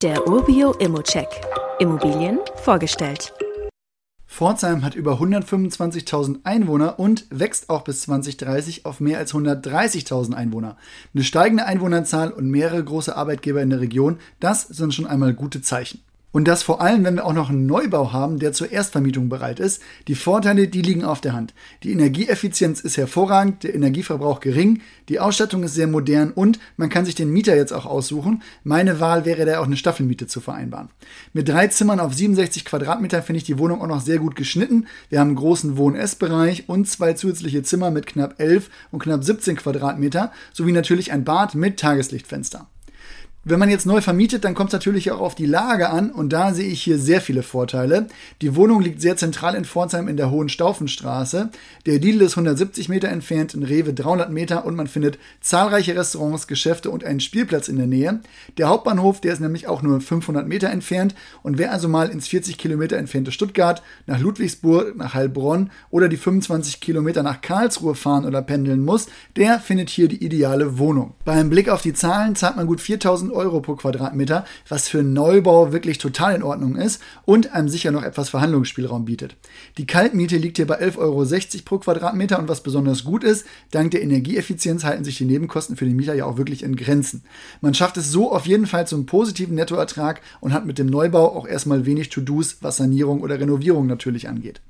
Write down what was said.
Der Urbio Immocheck. Immobilien vorgestellt. Pforzheim hat über 125.000 Einwohner und wächst auch bis 2030 auf mehr als 130.000 Einwohner. Eine steigende Einwohnerzahl und mehrere große Arbeitgeber in der Region, das sind schon einmal gute Zeichen. Und das vor allem, wenn wir auch noch einen Neubau haben, der zur Erstvermietung bereit ist. Die Vorteile, die liegen auf der Hand. Die Energieeffizienz ist hervorragend, der Energieverbrauch gering, die Ausstattung ist sehr modern und man kann sich den Mieter jetzt auch aussuchen. Meine Wahl wäre da auch eine Staffelmiete zu vereinbaren. Mit drei Zimmern auf 67 Quadratmeter finde ich die Wohnung auch noch sehr gut geschnitten. Wir haben einen großen Wohn-Ess-Bereich und zwei zusätzliche Zimmer mit knapp 11 und knapp 17 Quadratmeter sowie natürlich ein Bad mit Tageslichtfenster. Wenn man jetzt neu vermietet, dann kommt es natürlich auch auf die Lage an und da sehe ich hier sehr viele Vorteile. Die Wohnung liegt sehr zentral in Pforzheim in der Hohen Staufenstraße. Der Lidl ist 170 Meter entfernt, in Rewe 300 Meter und man findet zahlreiche Restaurants, Geschäfte und einen Spielplatz in der Nähe. Der Hauptbahnhof, der ist nämlich auch nur 500 Meter entfernt und wer also mal ins 40 Kilometer entfernte Stuttgart, nach Ludwigsburg, nach Heilbronn oder die 25 Kilometer nach Karlsruhe fahren oder pendeln muss, der findet hier die ideale Wohnung. Beim Blick auf die Zahlen zahlt man gut 4000 Euro pro Quadratmeter, was für einen Neubau wirklich total in Ordnung ist und einem sicher noch etwas Verhandlungsspielraum bietet. Die Kaltmiete liegt hier bei 11,60 Euro pro Quadratmeter und was besonders gut ist, dank der Energieeffizienz halten sich die Nebenkosten für den Mieter ja auch wirklich in Grenzen. Man schafft es so auf jeden Fall zum positiven Nettoertrag und hat mit dem Neubau auch erstmal wenig To-Dos, was Sanierung oder Renovierung natürlich angeht.